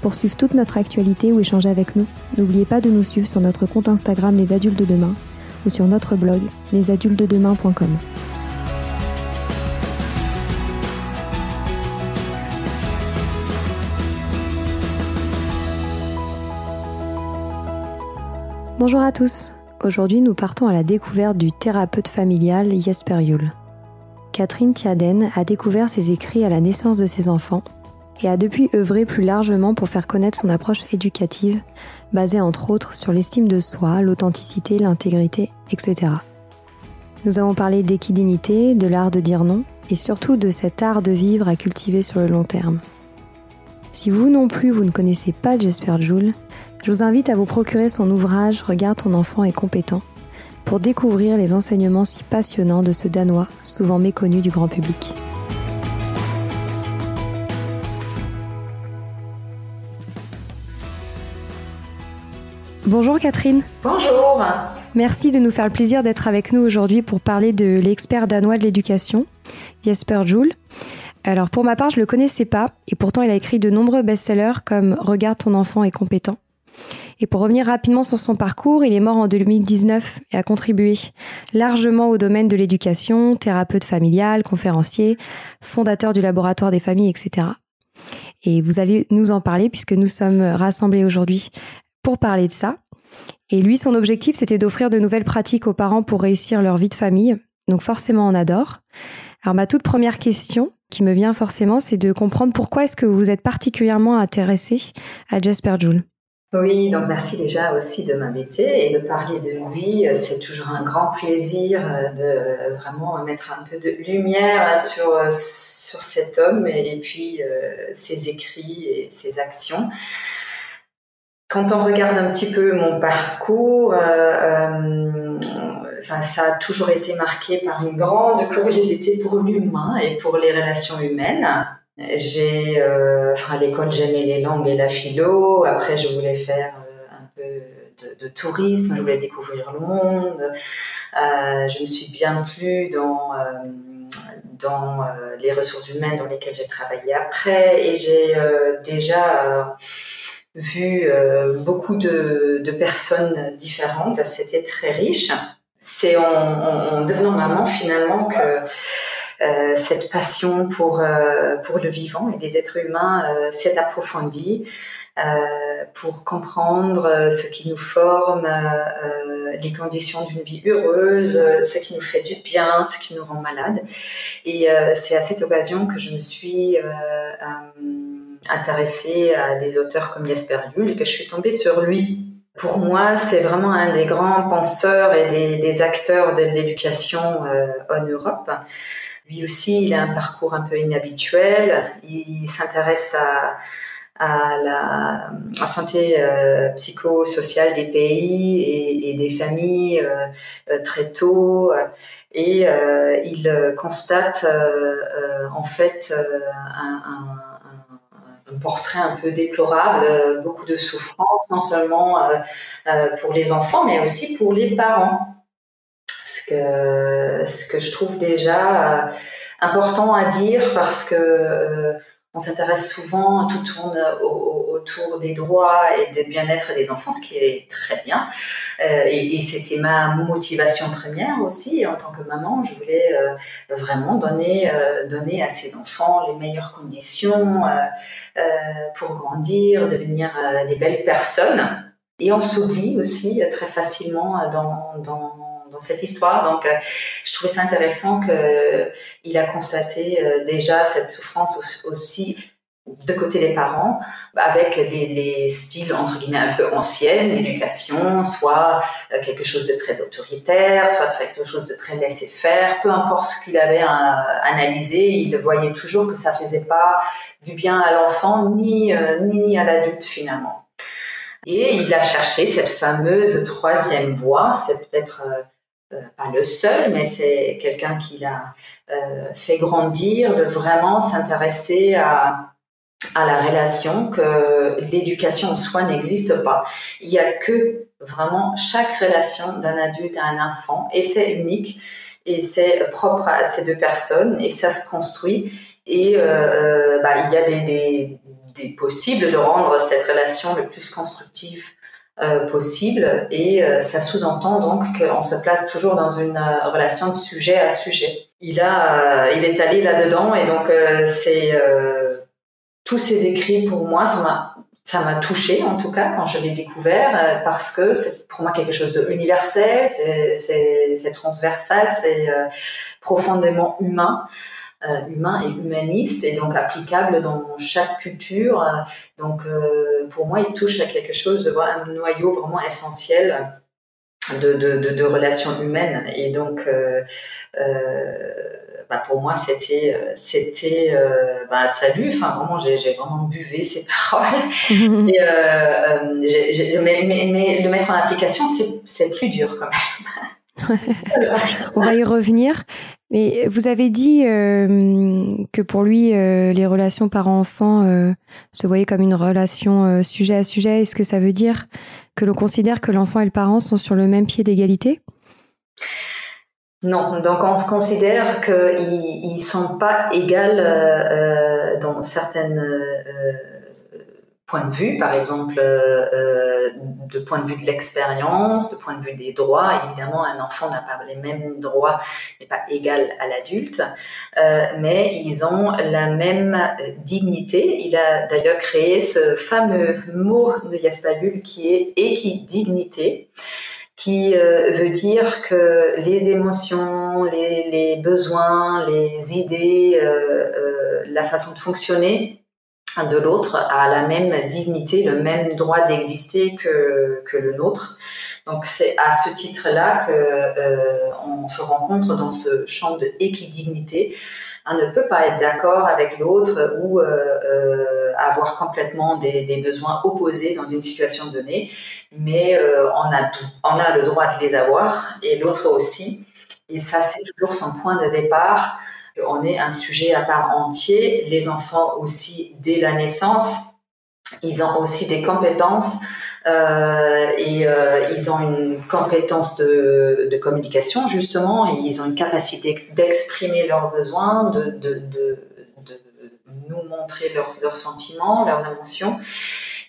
Pour suivre toute notre actualité ou échanger avec nous, n'oubliez pas de nous suivre sur notre compte Instagram Les Adultes de Demain ou sur notre blog lesadultesdedemain.com. Bonjour à tous. Aujourd'hui, nous partons à la découverte du thérapeute familial Jesper Juhl. Catherine Thiaden a découvert ses écrits à la naissance de ses enfants et a depuis œuvré plus largement pour faire connaître son approche éducative, basée entre autres sur l'estime de soi, l'authenticité, l'intégrité, etc. Nous avons parlé d'équidinité, de l'art de dire non, et surtout de cet art de vivre à cultiver sur le long terme. Si vous non plus vous ne connaissez pas Jesper Joule, je vous invite à vous procurer son ouvrage Regarde ton enfant est compétent pour découvrir les enseignements si passionnants de ce Danois, souvent méconnu du grand public. Bonjour Catherine. Bonjour. Merci de nous faire le plaisir d'être avec nous aujourd'hui pour parler de l'expert danois de l'éducation, Jesper Juhl. Alors pour ma part, je le connaissais pas et pourtant il a écrit de nombreux best-sellers comme Regarde ton enfant est compétent. Et pour revenir rapidement sur son parcours, il est mort en 2019 et a contribué largement au domaine de l'éducation, thérapeute familial, conférencier, fondateur du laboratoire des familles, etc. Et vous allez nous en parler puisque nous sommes rassemblés aujourd'hui pour parler de ça. Et lui, son objectif, c'était d'offrir de nouvelles pratiques aux parents pour réussir leur vie de famille. Donc forcément, on adore. Alors ma toute première question qui me vient forcément, c'est de comprendre pourquoi est-ce que vous êtes particulièrement intéressé à Jasper Joule. Oui, donc merci déjà aussi de m'inviter et de parler de lui. C'est toujours un grand plaisir de vraiment mettre un peu de lumière sur, sur cet homme et, puis euh, ses écrits et ses actions. Quand on regarde un petit peu mon parcours, euh, euh, enfin, ça a toujours été marqué par une grande curiosité pour l'humain et pour les relations humaines. J'ai, euh, enfin, à l'école, j'aimais les langues et la philo. Après, je voulais faire un peu de, tourisme, je voulais découvrir le monde. je me suis bien plu dans dans les ressources humaines dans lesquelles j'ai travaillé après, et j'ai déjà vu euh, beaucoup de, personnes différentes. C'était très riche. C'est en, en, devenant maman finalement que euh, cette passion pour, euh, pour le vivant et les êtres humains s'est approfondie. pour comprendre ce qui nous forme, les conditions d'une vie heureuse, ce qui nous fait du bien, ce qui nous rend malade. Et c'est à cette occasion que je me suis intéressée à des auteurs comme Jesper Juhl et que je suis tombée sur lui. Pour moi, c'est vraiment un des grands penseurs et des, acteurs de l'éducation en Europe. Lui aussi, il a un parcours un peu inhabituel. Il s'intéresse à, la santé euh, psychosociale des pays et, des familles euh, euh, très tôt. Et euh, il constate en fait un, un, portrait un peu déplorable, beaucoup de souffrance, non seulement pour les enfants, mais aussi pour les parents. Ce que je trouve déjà euh, important à dire parce que euh, on s'intéresse souvent, tout tourne autour des droits et des bien-être des enfants, ce qui est très bien. Euh, et, c'était ma motivation première aussi en tant que maman. Je voulais vraiment donner, donner à ces enfants les meilleures conditions pour grandir, devenir des belles personnes. Et on s'oublie aussi très facilement dans cette histoire. Donc, euh, je trouvais ça intéressant qu'il a constaté euh, déjà cette souffrance aussi de côté des parents, avec les, les, styles entre guillemets un peu anciens d'éducation, soit euh, quelque chose de très autoritaire, soit quelque chose de très laissé-faire, peu importe ce qu'il avait analysé, il voyait toujours que ça faisait pas du bien à l'enfant ni, ni à l'adulte finalement. Et il a cherché cette fameuse troisième voie, c'est peut-être euh, pas le seul, mais c'est quelqu'un qui l'a euh, fait grandir, de vraiment s'intéresser à, à la relation, que l'éducation en soi n'existe pas. Il y a que vraiment chaque relation d'un adulte à un enfant, et c'est unique, et c'est propre à ces deux personnes, et ça se construit. Et euh, bah, il y a des, des, des possibles de rendre cette relation le plus constructive euh, possible et euh, ça sous-entend donc qu'on se place toujours dans une euh, relation de sujet à sujet. Il a, il est allé là-dedans et donc c'est tous ces écrits pour moi, ça m'a touché en tout cas quand je l'ai découvert parce que c'est pour moi quelque chose de universel, c'est transversal, c'est profondément humain. Euh, humain et humaniste et donc applicable dans chaque culture. Donc euh, pour moi, il touche à quelque chose, de, un noyau vraiment essentiel de, de, de, relations humaines. Et donc euh, bah pour moi, c'était, c'était, bah, salut. Enfin, vraiment, j'ai, vraiment buvé ces paroles. euh, mais, mais, mais, le mettre en application, c'est plus dur quand même. On va y revenir. Mais vous avez dit euh, que pour lui, euh, les relations parents-enfants euh, se voyaient comme une relation sujet à sujet. Est-ce que ça veut dire que l'on considère que l'enfant et le parent sont sur le même pied d'égalité? Non, donc on se considère qu'ils ne sont pas égales dans certaines point de vue, par exemple, euh, euh, de point de vue de l'expérience, de point de vue des droits. Évidemment, un enfant n'a pas les mêmes droits, n'est pas égal à l'adulte, euh, mais ils ont la même dignité. Il a d'ailleurs créé ce fameux mot de Yaspagul qui est équidignité qui veut dire que les émotions, les, les besoins, les idées, la façon de fonctionner de l'autre a la même dignité, le même droit d'exister que, le nôtre. Donc c'est à ce titre-là que euh, on se rencontre dans ce champ de équidignité. On ne peut pas être d'accord avec l'autre ou euh, euh, avoir complètement des, besoins opposés dans une situation donnée, mais on a tout, on a le droit de les avoir et l'autre aussi. Et ça c'est toujours son point de départ on est un sujet à part entier. Les enfants aussi, dès la naissance, ils ont aussi des compétences euh, et euh, ils ont une compétence de, communication justement ils ont une capacité d'exprimer leurs besoins, de, nous montrer leurs, leurs sentiments, leurs émotions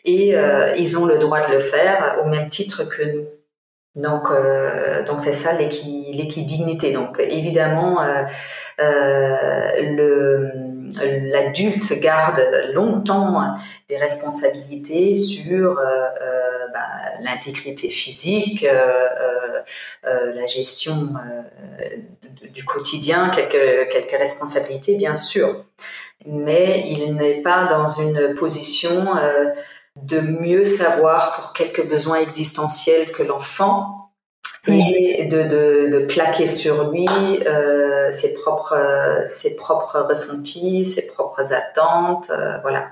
et euh, ils ont le droit de le faire au même titre que nous. Donc, euh, donc c'est ça l'équipe dignité. Donc, évidemment, euh, euh, l'adulte garde longtemps des responsabilités sur bah, l'intégrité physique, la gestion du quotidien, quelques, quelques responsabilités bien sûr, mais il n'est pas dans une position de mieux savoir pour quelques besoins existentiels que l'enfant et de, de, de, plaquer sur lui euh, ses propres ses propres ressentis, ses propres attentes, euh, voilà.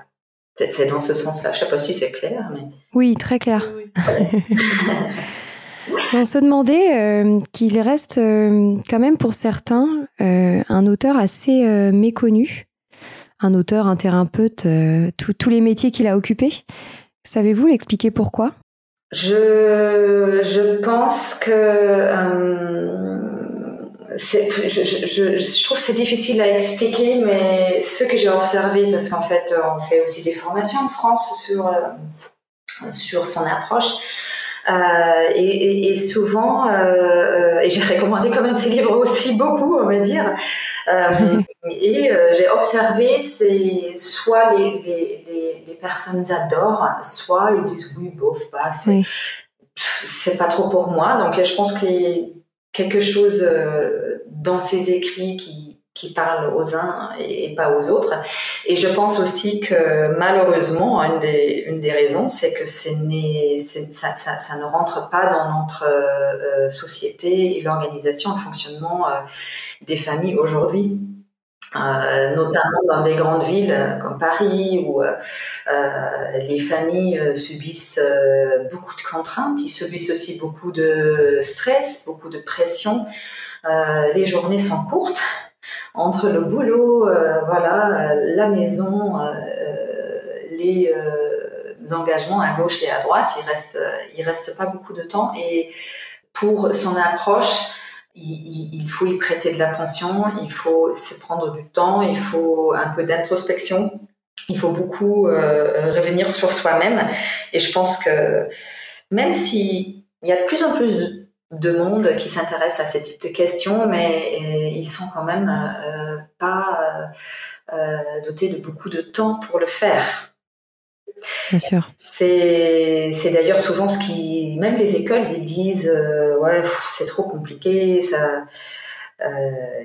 C'est dans ce sens-là. Je sais pas si c'est clair, mais oui, très clair. On se demandait euh, qu'il reste euh, quand même pour certains euh, un auteur assez méconnu un auteur, un thérapeute, euh, tous les métiers qu'il a occupés. Savez-vous l'expliquer pourquoi? Je, je pense que euh, je, je, je, trouve c'est difficile à expliquer, mais ce que j'ai observé, parce qu'en fait, on fait aussi des formations en France sur, euh, sur son approche. Euh, et, souvent, et j'ai recommandé quand même ces livres aussi beaucoup, on va dire. Et j'ai observé, c'est soit les, les, les, personnes adorent, soit ils disent oui, bof, pas, c'est c'est pas trop pour moi. Donc je pense qu'il y a quelque chose dans ces écrits qui qui parle aux uns et, pas aux autres. Et je pense aussi que malheureusement, une des, une des raisons, c'est que c'est ça, ça, ça, ne rentre pas dans notre euh, société et l'organisation, le fonctionnement euh, des familles aujourd'hui. Euh, notamment dans des grandes villes comme Paris où euh, les familles subissent beaucoup de contraintes, ils subissent aussi beaucoup de stress, beaucoup de pression. les journées sont courtes, entre le boulot, euh, voilà, euh, la maison, euh, les engagements à gauche et à droite, il reste, il reste pas beaucoup de temps. Et pour son approche, il, faut y prêter de l'attention, il faut se prendre du temps, il faut un peu d'introspection, il faut beaucoup revenir sur soi-même. Et je pense que même si il y a de plus en plus de monde qui s'intéressent à ce type de questions, mais euh, ils sont quand même euh, pas euh, dotés de beaucoup de temps pour le faire. C'est, d'ailleurs souvent ce qui, même les écoles, ils disent, ouais, c'est trop compliqué, ça,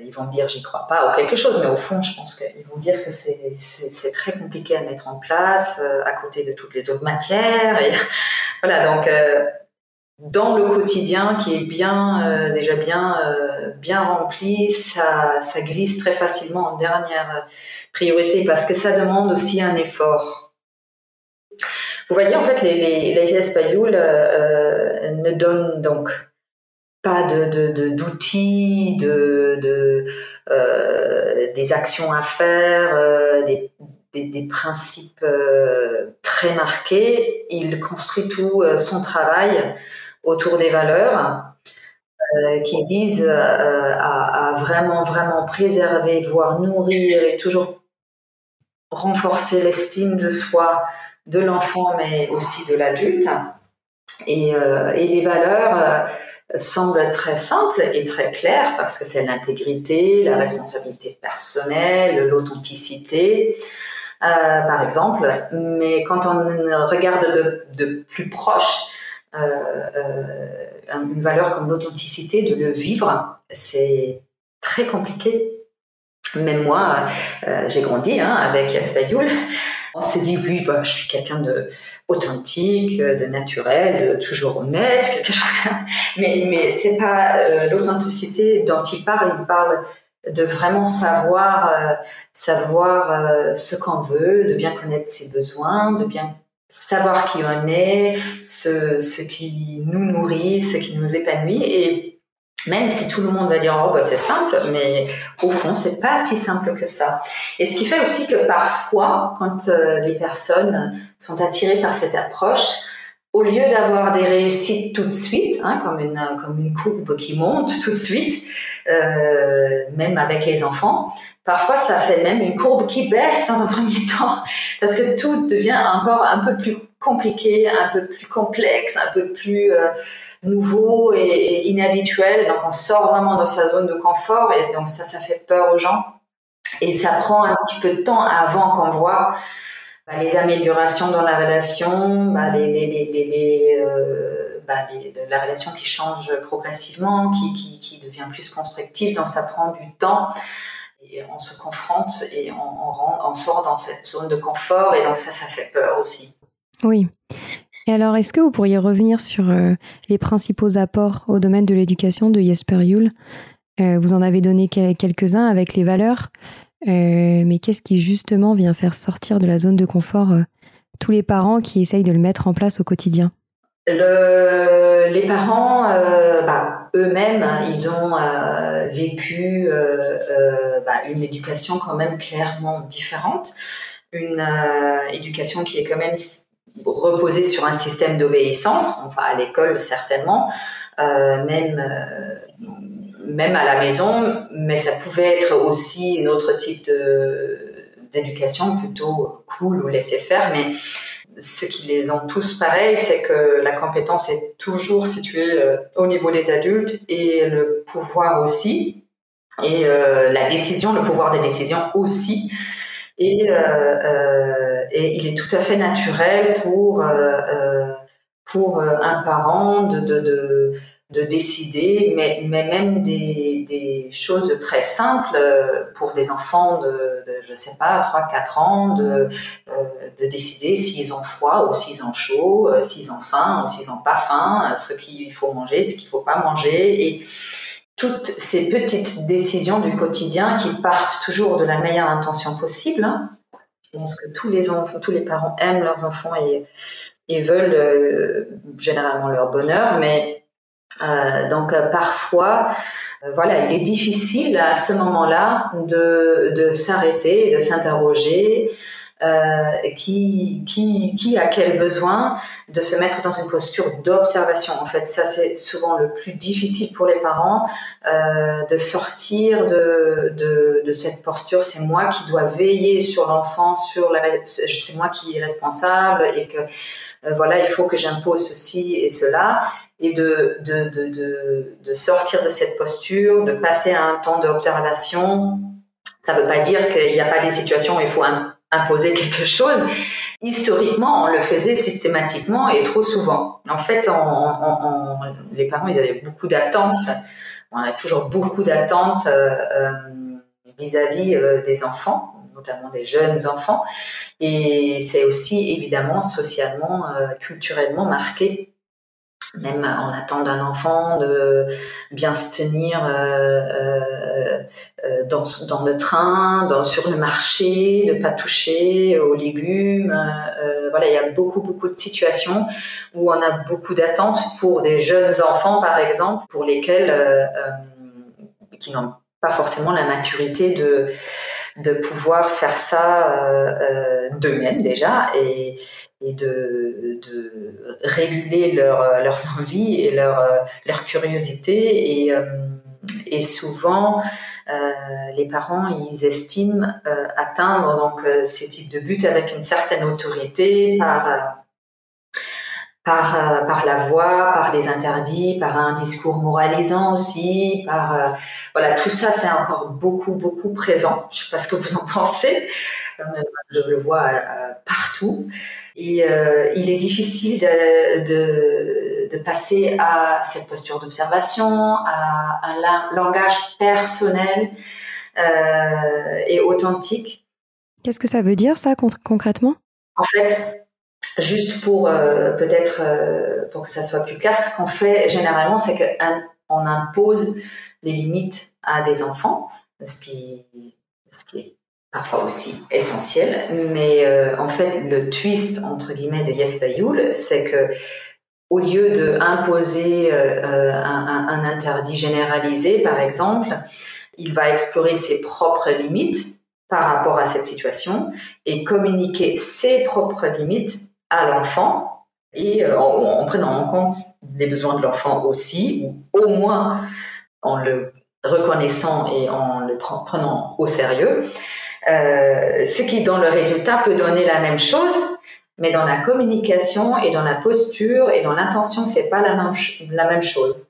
ils vont dire j'y crois pas ou quelque chose, mais au fond, je pense qu'ils vont dire que c'est, très compliqué à mettre en place à côté de toutes les autres matières. Et, voilà, donc dans le quotidien qui est bien euh, déjà bien euh, bien rempli, ça glisse très facilement en dernière priorité parce que ça demande aussi un effort. Vous voyez en fait les les, les gestes euh, ne donnent donc pas d'outils, de, de, de des actions à faire, des, des, principes très marqués. Il construit tout son travail autour des valeurs euh, qui visent euh, à, vraiment, vraiment préserver, voire nourrir et toujours renforcer l'estime de soi de l'enfant, mais aussi de l'adulte. Et, euh, et, les valeurs semblent très simples et très claires parce que c'est l'intégrité, la responsabilité personnelle, l'authenticité. par exemple, mais quand on regarde de, de plus proche, euh, euh, une valeur comme l'authenticité, de le vivre, c'est très compliqué. Même moi, euh, j'ai grandi hein, avec Yastayoul. On s'est dit, oui, bah, je suis quelqu'un de authentique, de naturel, toujours honnête, quelque chose. Mais, mais c'est pas l'authenticité dont il parle. Il parle de vraiment savoir, savoir ce qu'on veut, de bien connaître ses besoins, de bien savoir qui on est, ce, ce qui nous nourrit, ce qui nous épanouit. Et même si tout le monde va dire oh bah c'est simple, mais au fond c'est pas si simple que ça. Et ce qui fait aussi que parfois, quand euh, les personnes sont attirées par cette approche, au lieu d'avoir des réussites tout de suite, hein, comme une comme une courbe qui monte tout de suite, euh, même avec les enfants, parfois ça fait même une courbe qui baisse dans un premier temps, parce que tout devient encore un peu plus compliqué, un peu plus complexe, un peu plus nouveau et, inhabituel. Donc on sort vraiment de sa zone de confort et donc ça, ça fait peur aux gens. Et ça prend un petit peu de temps avant qu'on voit bah, les améliorations dans la relation, euh, la relation qui change progressivement, qui, devient plus constructive. Donc ça prend du temps et on se confronte et on sort dans cette zone de confort et donc ça, ça fait peur aussi. Oui. Et alors, est-ce que vous pourriez revenir sur euh, les principaux apports au domaine de l'éducation de Jesper Yule euh, Vous en avez donné quelques-uns avec les valeurs, euh, mais qu'est-ce qui justement vient faire sortir de la zone de confort tous les parents qui essayent de le mettre en place au quotidien? Le, les parents, bah, eux-mêmes, hein, ils ont vécu bah, une éducation quand même clairement différente, une éducation qui est quand même reposer sur un système d'obéissance, enfin à l'école certainement, euh, même euh, même à la maison, mais ça pouvait être aussi un autre type d'éducation plutôt cool ou laisser faire, mais ce qui les ont tous pareil, c'est que la compétence est toujours située euh, au niveau des adultes et le pouvoir aussi, et la décision, le pouvoir des décisions aussi. Et, euh, euh, et il est tout à fait naturel pour, euh, pour un parent de, de, de de décider, mais, mais même des, des, choses très simples pour des enfants de, je sais pas, 3-4 ans, de, de décider s'ils ont froid ou s'ils ont chaud, s'ils ont faim ou s'ils n'ont pas faim, ce qu'il faut manger, ce qu'il faut pas manger. Et, toutes ces petites décisions du quotidien qui partent toujours de la meilleure intention possible. Hein. Je pense que tous les enfants, tous les parents aiment leurs enfants et, et veulent euh, généralement leur bonheur, mais euh, donc euh, parfois, euh, voilà, il est difficile à ce moment-là de, de s'arrêter, de s'interroger euh, qui, qui, qui a quel besoin de se mettre dans une posture d'observation. En fait, ça c'est souvent le plus difficile pour les parents euh, de sortir de, de, de cette posture. C'est moi qui dois veiller sur l'enfant, sur la, c'est moi qui est responsable et que euh, voilà, il faut que j'impose ceci et cela et de, de, de, de, sortir de cette posture, de passer à un temps d'observation. Ça ne veut pas dire qu'il n'y a pas des situations où il faut un, imposer quelque chose. Historiquement, on le faisait systématiquement et trop souvent. En fait, les parents, ils avaient beaucoup d'attentes. On a toujours beaucoup d'attentes euh, euh, vis-à-vis euh, des enfants, notamment des jeunes enfants. Et c'est aussi évidemment socialement, culturellement marqué même on attend d'un enfant de bien se tenir euh, euh, euh, dans, dans, le train, dans, sur le marché, de pas toucher aux légumes. voilà, il y a beaucoup beaucoup de situations où on a beaucoup d'attentes pour des jeunes enfants, par exemple, pour lesquels qui n'ont pas forcément la maturité de de pouvoir faire ça d'eux-mêmes déjà et et de, de réguler leur, leurs envies et leur, leur curiosité. Et, euh, et souvent, euh, les parents, ils estiment euh, atteindre donc ces types de buts avec une certaine autorité par par, par la voix, par des interdits, par un discours moralisant aussi, par voilà tout ça c'est encore beaucoup beaucoup présent. Je sais pas ce que vous en pensez, je le vois partout. Et euh, il est difficile de, de, de, passer à cette posture d'observation, à un langage personnel euh, et authentique. Qu'est-ce que ça veut dire ça concrètement? En fait, juste pour euh, peut-être euh, pour que ça soit plus clair, ce qu'on fait généralement, c'est qu'on impose les limites à des enfants, ce qui, est parfois aussi essentiel. Mais euh, en fait, le twist entre guillemets de Jesper c'est que au lieu de imposer un, interdit généralisé, par exemple, il va explorer ses propres limites par rapport à cette situation et communiquer ses propres limites à l'enfant et en, en, prenant en compte les besoins de l'enfant aussi, ou au moins en le reconnaissant et en le prenant au sérieux. Euh, ce qui dans le résultat peut donner la même chose, mais dans la communication et dans la posture et dans l'intention, c'est pas la même, la même chose.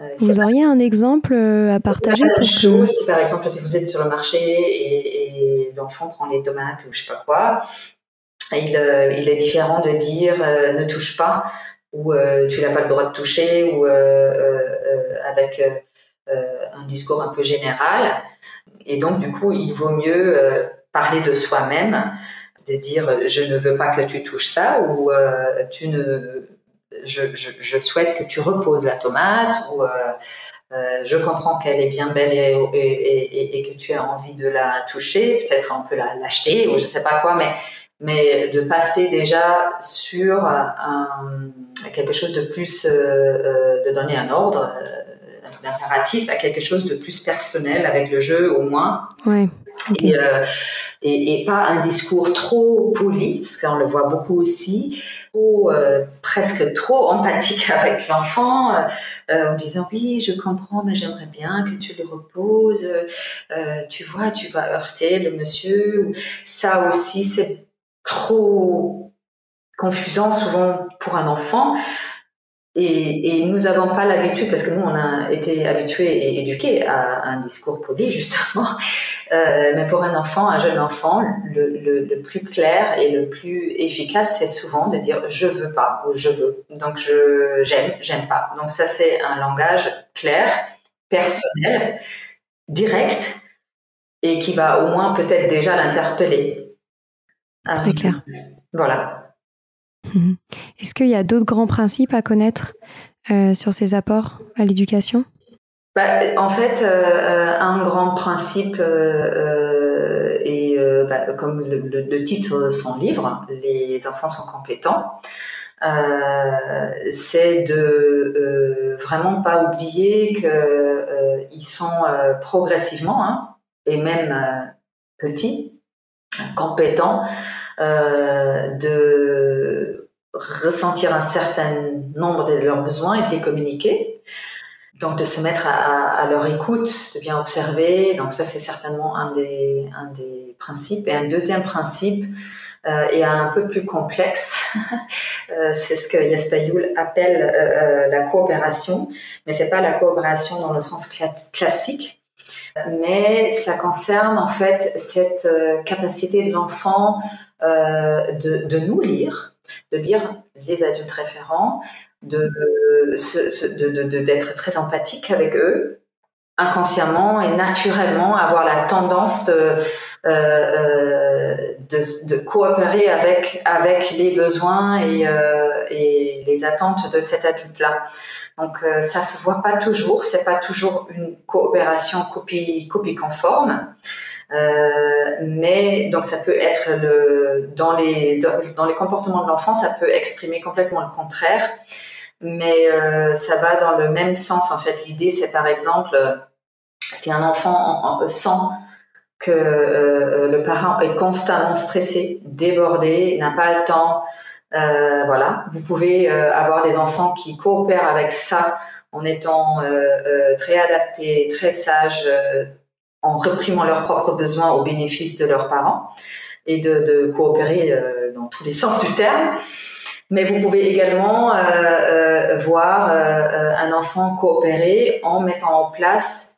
Euh, vous auriez un exemple euh, à partager pour chose, si par exemple si vous êtes sur le marché et, l'enfant prend les tomates ou je sais pas quoi, il, euh, il est différent de dire ne touche pas ou tu n'as pas le droit de toucher ou avec un discours un peu général. Et donc du coup, il vaut mieux parler de soi-même, de dire je ne veux pas que tu touches ça ou tu ne je, souhaite que tu reposes la tomate ou euh, euh, je comprends qu'elle est bien belle et, que tu as envie de la toucher, peut-être on peut l'acheter ou je sais pas quoi, mais mais de passer déjà sur un, quelque chose de plus, euh, euh de donner un ordre, euh, d'impératif à quelque chose de plus personnel avec le jeu au moins. Ouais. Et, euh, et, et, pas un discours trop poli, parce qu'on le voit beaucoup aussi, trop, euh, presque trop empathique avec l'enfant, euh, euh, en disant oui, je comprends, mais j'aimerais bien que tu le reposes, euh, tu vois, tu vas heurter le monsieur. Ça aussi, c'est trop confusant souvent pour un enfant. Et, nous n'avons pas l'habitude, parce que nous, on a été habitués et éduqués à un discours poli, justement. Euh, mais pour un enfant, un jeune enfant, le, le, le plus clair et le plus efficace, c'est souvent de dire je veux pas ou je veux. Donc je j'aime, j'aime pas. Donc ça, c'est un langage clair, personnel, direct et qui va au moins peut-être déjà l'interpeller. Très clair. Voilà. Mhm. Est-ce qu'il y a d'autres grands principes à connaître euh, sur ces apports à l'éducation? Bah, En fait, euh, un grand principe, euh, et bah, comme le, le, titre de son livre, Les enfants sont compétents, c'est de vraiment pas oublier qu'ils sont progressivement, hein, et même petits, compétents, de ressentir un certain nombre de leurs besoins et de les communiquer. Donc de se mettre à, leur écoute, de bien observer. Donc ça c'est certainement un des, un des principes. Et un deuxième principe euh, est un peu plus complexe. euh, c'est ce que Yaspayoul appelle euh, euh, la coopération, mais c'est pas la coopération dans le sens classique, mais ça concerne en fait cette euh, capacité de l'enfant de, de nous lire de lire les adultes référents, de d'être très empathique avec eux, inconsciemment et naturellement avoir la tendance de, euh, euh, coopérer avec, avec les besoins et, euh, et les attentes de cet adulte-là. Donc ça se voit pas toujours, c'est pas toujours une coopération copie, copie conforme. Euh, mais donc ça peut être le, dans les dans les comportements de l'enfant, ça peut exprimer complètement le contraire, mais euh, ça va dans le même sens en fait. L'idée c'est par exemple si un enfant sent que euh, le parent est constamment stressé, débordé, n'a pas le temps, euh, voilà, vous pouvez euh, avoir des enfants qui coopèrent avec ça en étant très adaptés, très sages en reprimant leurs propres besoins au bénéfice de leurs parents et de, de coopérer euh, dans tous les sens du terme. Mais vous pouvez également euh, euh, voir euh, un enfant coopérer en mettant en place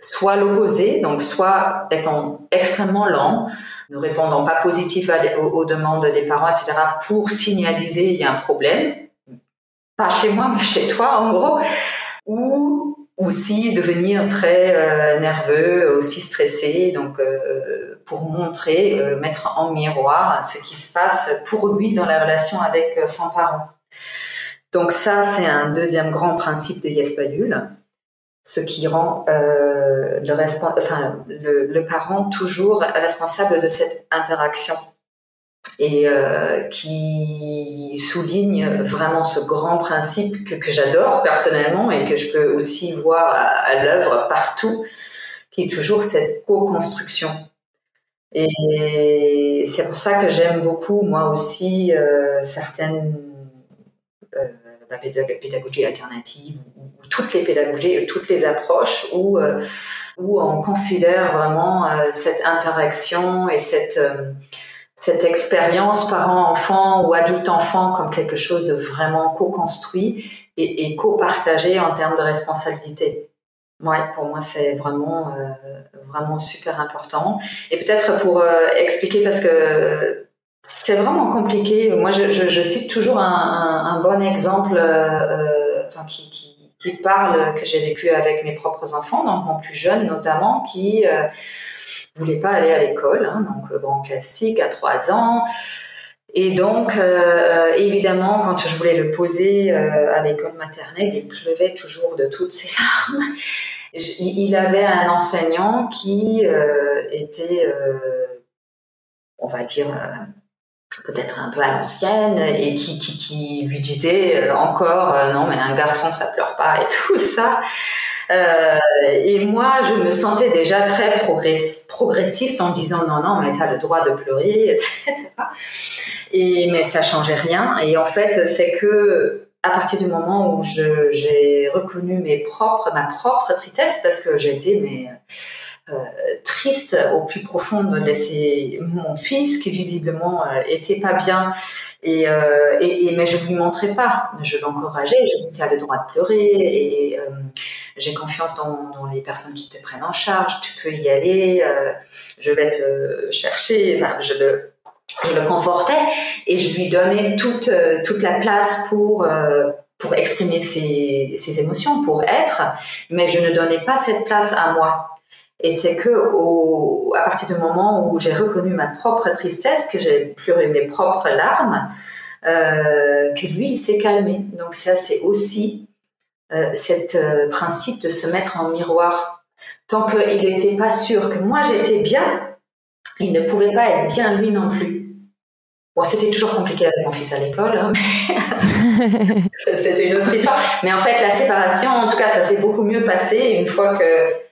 soit l'opposé, donc soit étant extrêmement lent, ne répondant pas positif aux, demandes des parents, etc., pour signaliser il y a un problème, pas chez moi, mais chez toi en gros, ou aussi devenir très euh, nerveux, aussi stressé, donc euh, pour montrer, euh, mettre en miroir ce qui se passe pour lui dans la relation avec son parent. Donc ça, c'est un deuxième grand principe de Yespayul, ce qui rend le, enfin, le, parent toujours responsable de cette interaction et euh, qui souligne vraiment ce grand principe que, j'adore personnellement et que je peux aussi voir à, l'œuvre partout, qui est toujours cette co-construction. Et c'est pour ça que j'aime beaucoup, moi aussi, euh, certaines euh, pédagogie alternative, ou, toutes les pédagogies, toutes les approches où, euh, où on considère vraiment euh, cette interaction et cette cette expérience parent-enfant ou adulte-enfant comme quelque chose de vraiment co-construit et, et co-partagé en termes de responsabilité. Ouais, pour moi, c'est vraiment, euh, vraiment super important. Et peut-être pour euh, expliquer, parce que c'est vraiment compliqué. Moi, je, cite toujours un, bon exemple euh, qui, qui, parle que j'ai vécu avec mes propres enfants, donc mon plus jeune notamment, qui euh, voulait pas aller à l'école, hein, donc grand classique à trois ans. Et donc, euh, évidemment, quand je voulais le poser euh, à l'école maternelle, il pleuvait toujours de toutes ses larmes. Il avait un enseignant qui euh, était, euh, on va dire, euh, peut-être un peu à l'ancienne, et qui, qui, qui, lui disait encore, non, mais un garçon, ça pleure pas, et tout ça. Euh, et moi, je me sentais déjà très progress progressiste en disant non, non, mais tu as le droit de pleurer, etc. Et, mais ça changeait rien. Et en fait, c'est que à partir du moment où j'ai reconnu mes propres, ma propre tristesse, parce que j'étais mais euh, triste au plus profond de laisser mon fils qui visiblement euh, était pas bien. Et, euh, et, et, mais je lui montrais pas, je l'encourageais, je lui disais tu as le droit de pleurer et euh, j'ai confiance dans, dans, les personnes qui te prennent en charge, tu peux y aller, euh, je vais te chercher, enfin je le je le confortais et je lui donnais toute euh, toute la place pour euh, pour exprimer ses, ses émotions, pour être, mais je ne donnais pas cette place à moi. Et c'est que à partir du moment où j'ai reconnu ma propre tristesse, que j'ai pleuré mes propres larmes, euh, que lui, il s'est calmé. Donc ça, c'est aussi euh, euh, principe de se mettre en miroir. Tant qu'il n'était pas sûr que moi j'étais bien, il ne pouvait pas être bien lui non plus. Bon, c'était toujours compliqué avec mon fils à l'école, hein, c'est une autre histoire. Mais en fait, la séparation, en tout cas, ça s'est beaucoup mieux passé une fois que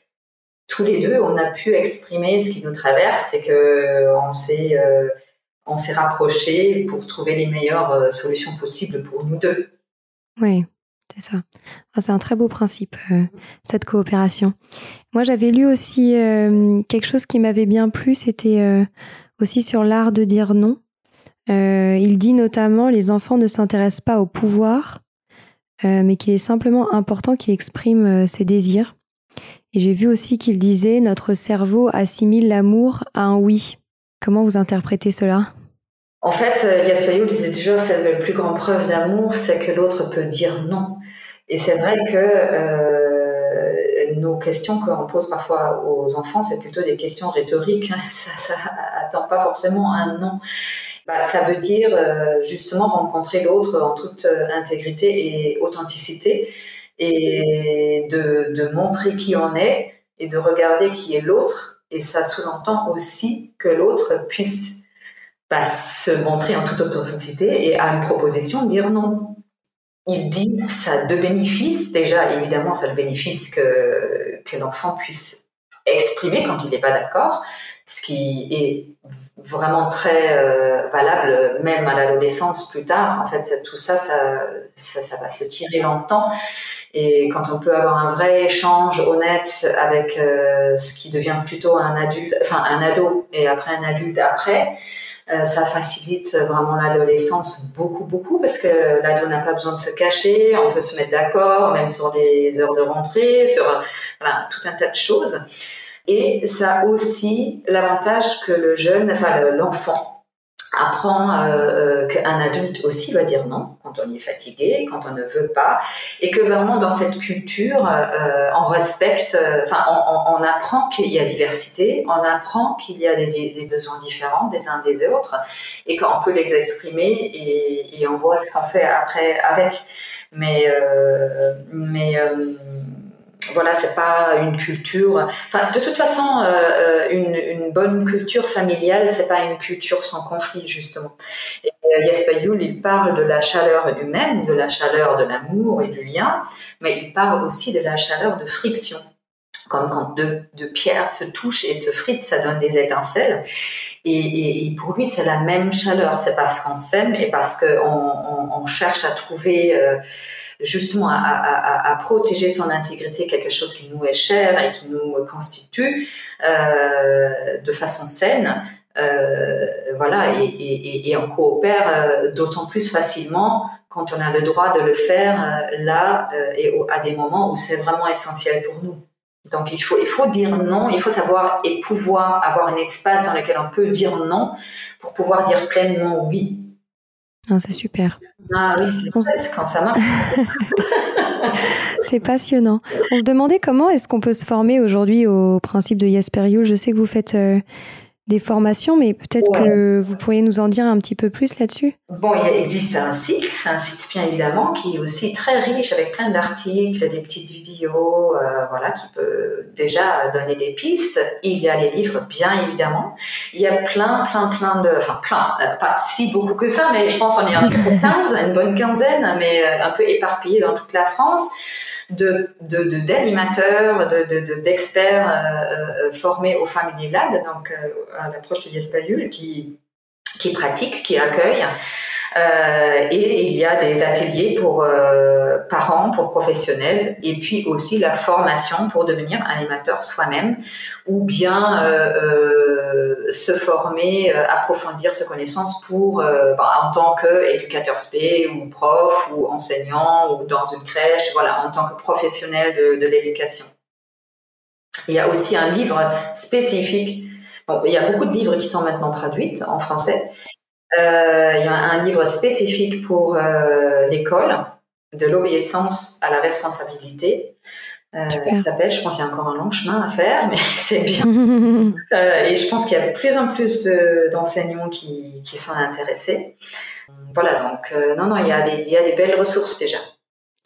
tous les deux, on a pu exprimer ce qui nous traverse et que on s'est euh, on s'est rapprochés pour trouver les meilleures euh, solutions possibles pour nous deux. Oui, c'est ça. C'est un très beau principe, euh, cette coopération. Moi, j'avais lu aussi euh, quelque chose qui m'avait bien plu, c'était euh, aussi sur l'art de dire non. Euh, il dit notamment les enfants ne s'intéressent pas au pouvoir, euh, mais qu'il est simplement important qu'il exprime euh, ses désirs. Et j'ai vu aussi qu'il disait notre cerveau assimile l'amour à un oui. Comment vous interprétez cela? En fait, Gaspariou disait toujours c'est la plus grande preuve d'amour, c'est que l'autre peut dire non. Et c'est vrai que euh, nos questions qu'on pose parfois aux enfants, c'est plutôt des questions rhétoriques. Ça, ça attend pas forcément un non bah, ça veut dire euh, justement rencontrer l'autre en toute euh, intégrité et authenticité et de, de, montrer qui on est et de regarder qui est l'autre. Et ça sous-entend aussi que l'autre puisse se montrer en toute authenticité et à une proposition dire non. Il dit ça a deux bénéfices. Déjà, évidemment, c'est le bénéfice que, que l'enfant puisse exprimer quand il n'est pas d'accord, ce qui est vraiment très euh, valable même à l'adolescence plus tard. En fait, tout ça ça, ça, ça, va se tirer longtemps. Et quand on peut avoir un vrai échange honnête avec euh, ce qui devient plutôt un adulte, enfin un ado et après un adulte après, euh, ça facilite vraiment l'adolescence beaucoup, beaucoup parce que l'ado n'a pas besoin de se cacher, on peut se mettre d'accord même sur les heures de rentrée, sur voilà, tout un tas de choses. Et ça a aussi l'avantage que le jeune, enfin l'enfant, apprend euh, qu'un adulte aussi va dire non quand on est fatigué, quand on ne veut pas, et que vraiment dans cette culture, euh, on respecte, enfin on, on, apprend qu'il y a diversité, on apprend qu'il y a des, des, besoins différents des uns des autres, et qu'on peut les exprimer et, et on voit ce qu'on fait après avec. Mais euh, mais euh, voilà, c'est pas une culture. Enfin, de toute façon, euh, une, une, bonne culture familiale, c'est pas une culture sans conflit justement. Et euh, il parle de la chaleur humaine, de la chaleur de l'amour et du lien, mais il parle aussi de la chaleur de friction. Comme quand deux, pierres se touchent et se fritent, ça donne des étincelles. Et, pour lui, c'est la même chaleur. C'est parce qu'on s'aime et parce qu'on on, on, cherche à trouver euh, justement à, protéger son intégrité, quelque chose qui nous est cher et qui nous constitue euh, de façon saine, voilà, et, on coopère d'autant plus facilement quand on a le droit de le faire là et à des moments où c'est vraiment essentiel pour nous. Donc il faut, il faut dire non, il faut savoir et pouvoir avoir un espace dans lequel on peut dire non pour pouvoir dire pleinement oui. Ah, c'est super. Ah oui, c'est quand ça marche. c'est passionnant. On se demandait comment est-ce qu'on peut se former aujourd'hui au principe de Yasper Je sais que vous faites euh, des formations, mais peut-être que vous pourriez nous en dire un petit peu plus là-dessus. Bon, il existe un site, un site bien évidemment qui est aussi très riche avec plein d'articles, des petites vidéos, euh, voilà, qui peut déjà donner des pistes. Il y a les livres, bien évidemment. Il y a plein, plein, plein de, enfin plein, euh, pas si beaucoup que ça, mais je pense qu'on est un peu 15, une bonne quinzaine, mais euh, un peu éparpillés dans toute la France de d'animateurs, de, d'experts euh, euh, formés au Family Lab, donc euh, à l'approche de Yespayul, qui qui pratiquent, qui accueillent. Euh, et il y a des ateliers pour euh, parents, pour professionnels, et puis aussi la formation pour devenir animateur soi-même, ou bien euh, se former, approfondir ses connaissances pour, bah, en tant qu'éducateur spé ou prof ou enseignant ou dans une crèche, voilà, en tant que professionnel de, de l'éducation. Il y a aussi un livre spécifique. Bon, il y a beaucoup de livres qui sont maintenant traduits en français, euh, il y a un livre spécifique pour euh, l'école, de l'obéissance à la responsabilité. Euh, s'appelle, je pense qu'il y a encore un long chemin à faire, mais c'est bien. euh, et je pense qu'il y a de plus en plus d'enseignants qui, qui sont intéressés. Voilà, donc euh, non, non, il y, a des, il y a des belles ressources déjà.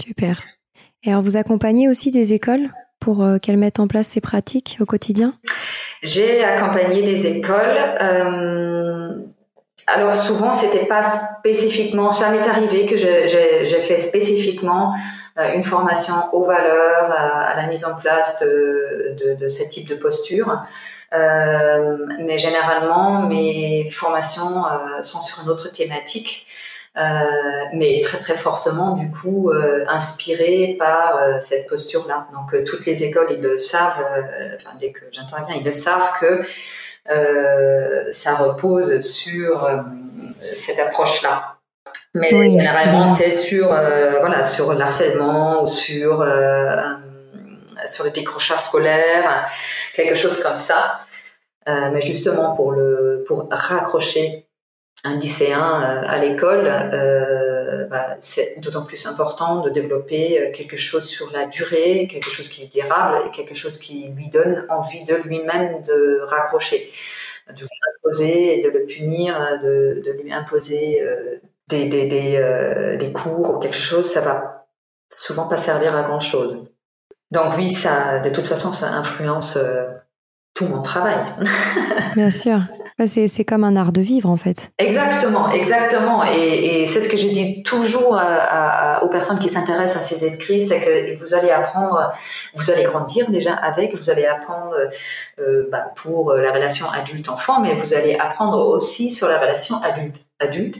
Super. Et alors, vous accompagnez aussi des écoles pour euh, qu'elles mettent en place ces pratiques au quotidien? J'ai accompagné des écoles. Euh, alors souvent, c'était pas spécifiquement, ça m'est arrivé que j'ai fait spécifiquement euh, une formation aux valeurs, à, la mise en place de, de, ce type de posture. Euh, mais généralement, mes formations euh, sont sur une autre thématique, euh, mais très très fortement du coup euh, inspirées par cette posture-là. Donc toutes les écoles, ils le savent, enfin dès que j'interviens, ils le savent que euh, ça repose sur euh, cette approche-là. Mais généralement, c'est sur euh, voilà sur l'harcèlement ou sur sur le décrochage scolaire, quelque chose comme ça. mais justement pour le pour raccrocher un lycéen à l'école, bah, c'est d'autant plus important de développer quelque chose sur la durée, quelque chose qui est durable et quelque chose qui lui donne envie de lui-même de raccrocher de lui imposer et de le punir, de, de lui imposer euh, des, des, euh, cours ou quelque chose, ça va souvent pas servir à grand chose. Donc oui, ça, de toute façon, ça influence euh, tout mon travail. Bien sûr. C'est comme un art de vivre en fait. Exactement, exactement. Et, et c'est ce que je dis toujours à, aux personnes qui s'intéressent à ces écrits, c'est que vous allez apprendre, vous allez grandir déjà avec, vous allez apprendre euh, bah, pour la relation adulte-enfant, mais vous allez apprendre aussi sur la relation adulte-adulte,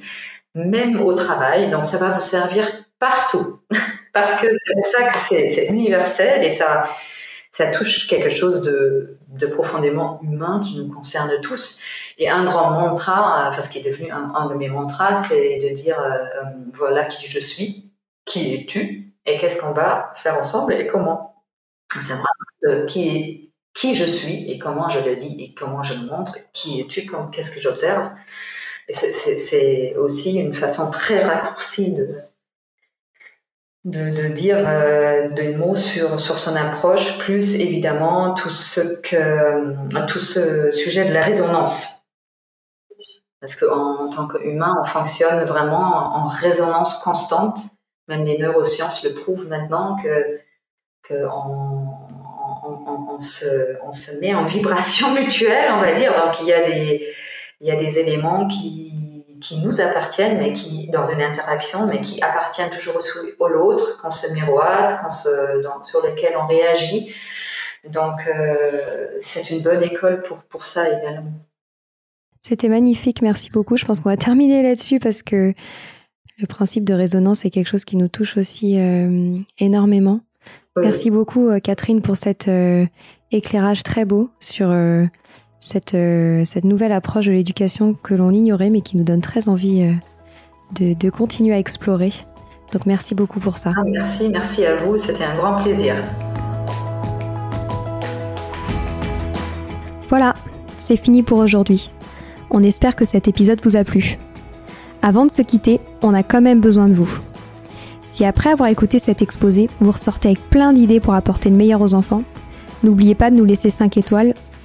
même au travail. Donc ça va vous servir partout, parce que c'est pour ça que c'est universel et ça ça touche quelque chose de, de, profondément humain qui nous concerne tous. Et un grand mantra, enfin ce qui est devenu un, de mes mantras, c'est de dire euh, euh, voilà qui je suis, qui es-tu, et qu'est-ce qu'on va faire ensemble et comment. C'est vraiment qui est qui je suis et comment je le dis et comment je le montre, qui es-tu, qu'est-ce que j'observe. C'est aussi une façon très raccourcie de, de, dire euh, des mots sur, sur son approche, plus évidemment tout ce, que, tout ce sujet de la résonance. Parce qu'en tant qu'humain, on fonctionne vraiment en résonance constante. Même les neurosciences le prouvent maintenant que, que on, on, se, on se met en vibration mutuelle, on va dire. Donc il y a des, il y a des éléments qui, qui nous appartiennent, mais qui, dans une interaction, mais qui appartiennent toujours au, l'autre, qu'on se miroite, qu'on se, sur lesquels on réagit. Donc, euh, c'est une bonne école pour, pour ça également. C'était magnifique, merci beaucoup. Je pense qu'on va terminer là-dessus parce que le principe de résonance est quelque chose qui nous touche aussi euh, énormément. Merci beaucoup, euh, Catherine, pour cet éclairage très beau sur cette, euh, cette nouvelle approche de l'éducation que l'on ignorait mais qui nous donne très envie euh, de, de, continuer à explorer. Donc merci beaucoup pour ça. Ah, merci, merci à vous, c'était un grand plaisir. Voilà, c'est fini pour aujourd'hui. On espère que cet épisode vous a plu. Avant de se quitter, on a quand même besoin de vous. Si après avoir écouté cet exposé, vous ressortez avec plein d'idées pour apporter le meilleur aux enfants, n'oubliez pas de nous laisser 5 étoiles